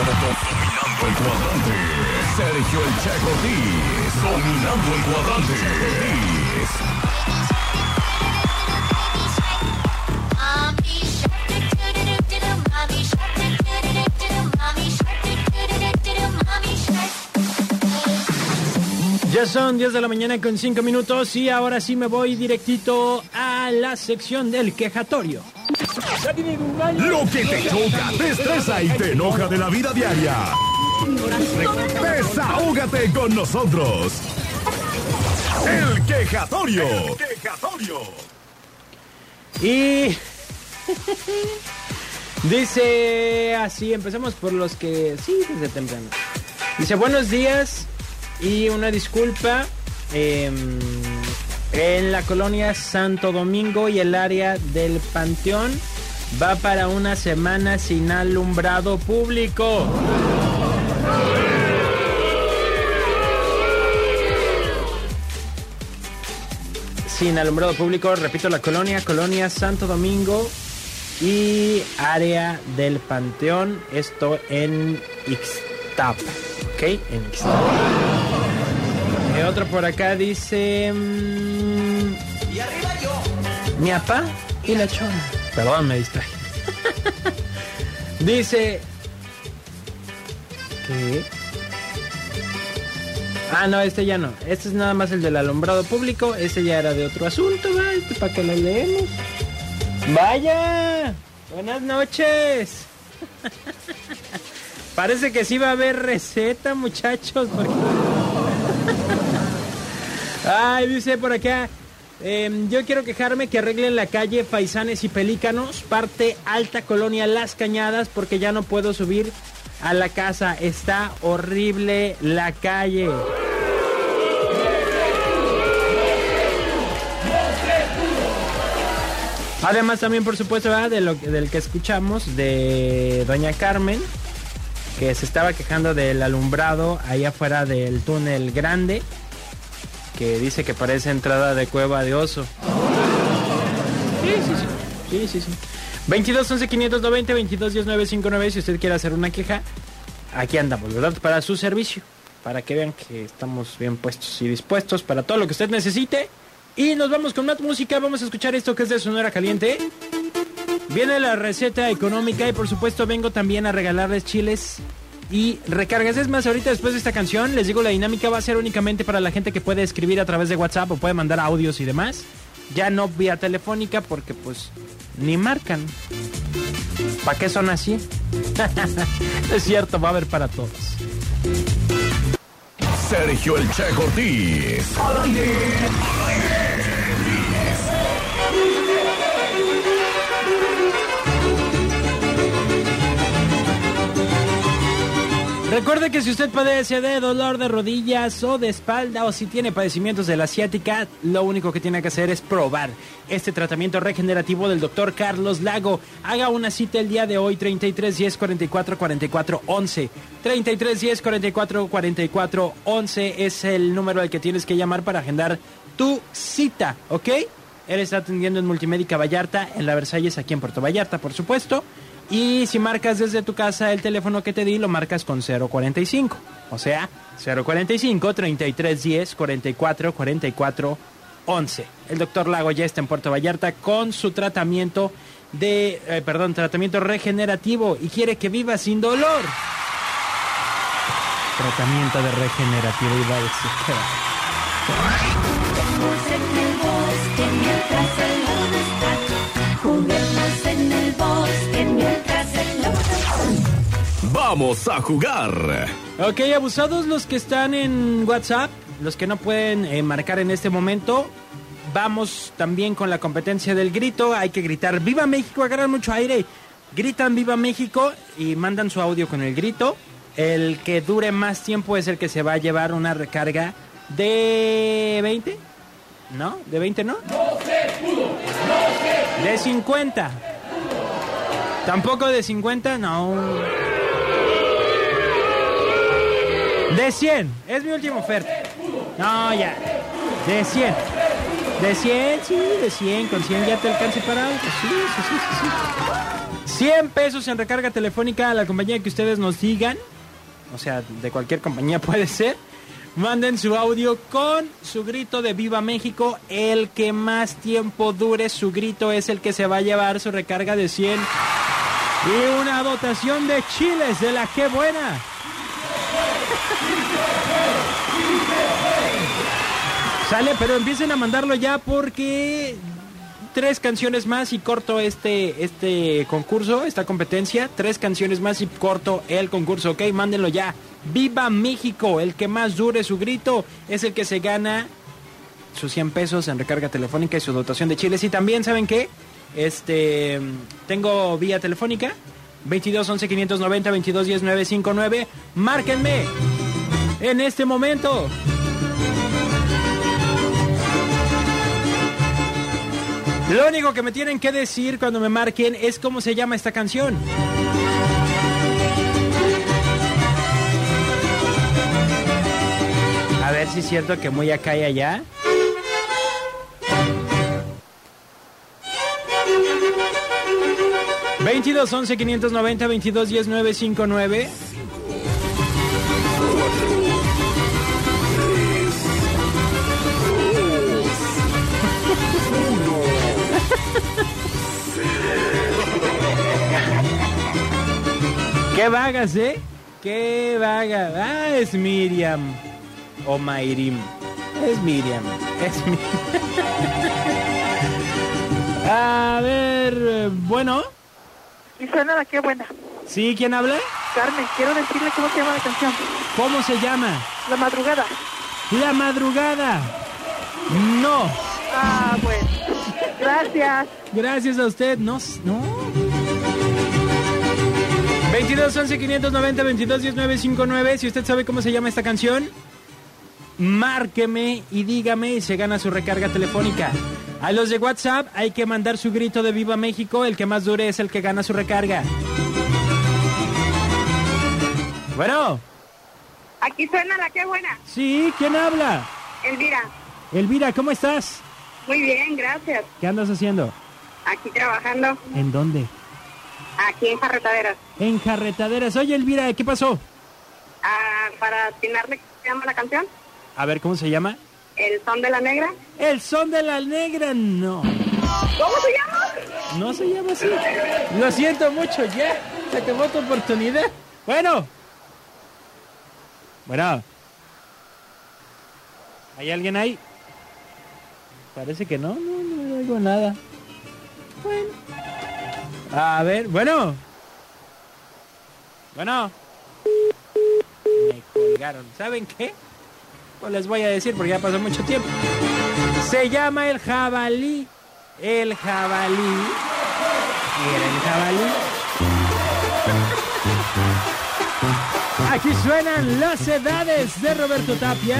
Dominando el cuadrante. Sergio El Che Ortiz. Dominando el cuadrante. Ya son 10 de la mañana con 5 minutos y ahora sí me voy directito a la sección del quejatorio. Lo que te choca, te estresa y te enoja de la vida diaria. Desahógate con nosotros. El quejatorio. El quejatorio. Y dice así, empecemos por los que sí, desde temprano. Dice buenos días y una disculpa em, en la colonia Santo Domingo y el área del Panteón va para una semana sin alumbrado público. Sin alumbrado público, repito, la colonia, colonia Santo Domingo y área del Panteón, esto en Ixtapa, ¿ok? En. Eh, otro por acá dice... mm, Mi papá y la chona. Perdón, me distraje. dice... ¿Qué? Ah, no, este ya no. Este es nada más el del alumbrado público. Este ya era de otro asunto, ¿va? Este para que lo leemos. Vaya. Buenas noches. Parece que sí va a haber receta, muchachos. porque- Ay, dice por acá. em, yo quiero quejarme que arreglen la calle Faisanes y Pelícanos, parte alta colonia Las Cañadas, porque ya no puedo subir a la casa. Está horrible la calle. Además también, por supuesto. De lo, del que escuchamos, de Doña Carmen, que se estaba quejando del alumbrado ahí afuera del túnel grande, que dice que parece entrada de cueva de oso. Sí, sí, sí. Sí, sí, sí. 22 11 590 22 10 959 si usted quiere hacer una queja, aquí andamos, ¿verdad? Para su servicio, para que vean que estamos bien puestos y dispuestos para todo lo que usted necesite. Y nos vamos con más música, vamos a escuchar esto que es de Sonora Caliente. Viene la receta económica y por supuesto vengo también a regalarles chiles y recargas. Es más, ahorita después de esta canción les digo la dinámica va a ser únicamente para la gente que puede escribir a través de WhatsApp o puede mandar audios y demás. Ya no vía telefónica porque pues ni marcan. ¿Para qué son así? es cierto, va a haber para todos. Sergio El Che. Si usted padece de dolor de rodillas o de espalda o si tiene padecimientos de la ciática, lo único que tiene que hacer es probar este tratamiento regenerativo del doctor Carlos Lago. Haga una cita el día de hoy, 33 10 44 44 11. 33 10 44 44 11 es el número al que tienes que llamar para agendar tu cita, ¿ok? Él está atendiendo en Multimédica Vallarta, en la Versalles, aquí en Puerto Vallarta, por supuesto. Y si marcas desde tu casa el teléfono que te di, lo marcas con 045. O sea, 045 3310 44 44 11. El doctor Lago ya está en Puerto Vallarta con su tratamiento de, eh, perdón, tratamiento regenerativo y quiere que viva sin dolor. Tratamiento de regenerativo iba a decir. Vamos a jugar. Ok, abusados los que están en WhatsApp, los que no pueden eh, marcar en este momento. Vamos también con la competencia del grito. Hay que gritar ¡Viva México! Agarran mucho aire. Gritan ¡Viva México! y mandan su audio con el grito. El que dure más tiempo es el que se va a llevar una recarga de 20. ¿No? ¿De 20 no? De 50. ¿Tampoco de 50? No. De 100. Es mi última oferta. No, ya. De 100. De 100, sí, de 100. Con 100 ya te alcance para algo. Sí, sí, sí, sí. sí. 100 pesos en recarga telefónica a la compañía que ustedes nos digan. O sea, de cualquier compañía puede ser. Manden su audio con su grito de Viva México. El que más tiempo dure su grito es el que se va a llevar su recarga de 100. Y una dotación de chiles de la que buena. Sale, pero empiecen a mandarlo ya porque tres canciones más y corto este, este concurso, esta competencia. Tres canciones más y corto el concurso, ¿ok? Mándenlo ya. ¡Viva México! El que más dure su grito es el que se gana sus 100 pesos en recarga telefónica y su dotación de chiles. Y también, ¿saben qué? Este, tengo vía telefónica. 22 11 590 22 10 959. Márquenme en este momento. Lo único que me tienen que decir cuando me marquen es cómo se llama esta canción. A ver si es cierto que muy acá y allá. ¿22 11 590 22 10 959? Qué vagas, ¿eh? Qué vaga. Ah, es Miriam. O Mayrim. Es Miriam. Es Miriam. A ver, bueno. Y suena la que buena. ¿Sí? ¿Quién habla? Carmen, quiero decirle cómo se llama la canción. ¿Cómo se llama? La madrugada. La madrugada. No. Ah, bueno. Gracias. Gracias a usted. No, no. 22 11 590 22 19 59. Si usted sabe cómo se llama esta canción, márqueme y dígame y se gana su recarga telefónica. A los de WhatsApp hay que mandar su grito de Viva México. El que más dure es el que gana su recarga. Bueno, Aquí suena la que buena. sí, ¿quién habla? Elvira. Elvira, ¿cómo estás? Muy bien, gracias. ¿Qué andas haciendo? Aquí trabajando. ¿En dónde? Aquí en Carretaderas. En carretaderas. Oye, Elvira, ¿qué pasó? Ah, para atinarle cómo se llama la canción. A ver, ¿cómo se llama? El son de la negra. El son de la negra, no. ¿Cómo se llama? No se llama así. Lo siento mucho, ya. Se acabó tu oportunidad. Bueno. Bueno. ¿Hay alguien ahí? Parece que no, no, no oigo nada. Bueno. A ver, bueno. Bueno. Me colgaron. ¿Saben qué? Pues les voy a decir porque ya pasó mucho tiempo. Se llama el jabalí. El jabalí. Era el jabalí. Aquí suenan las edades de Roberto Tapia.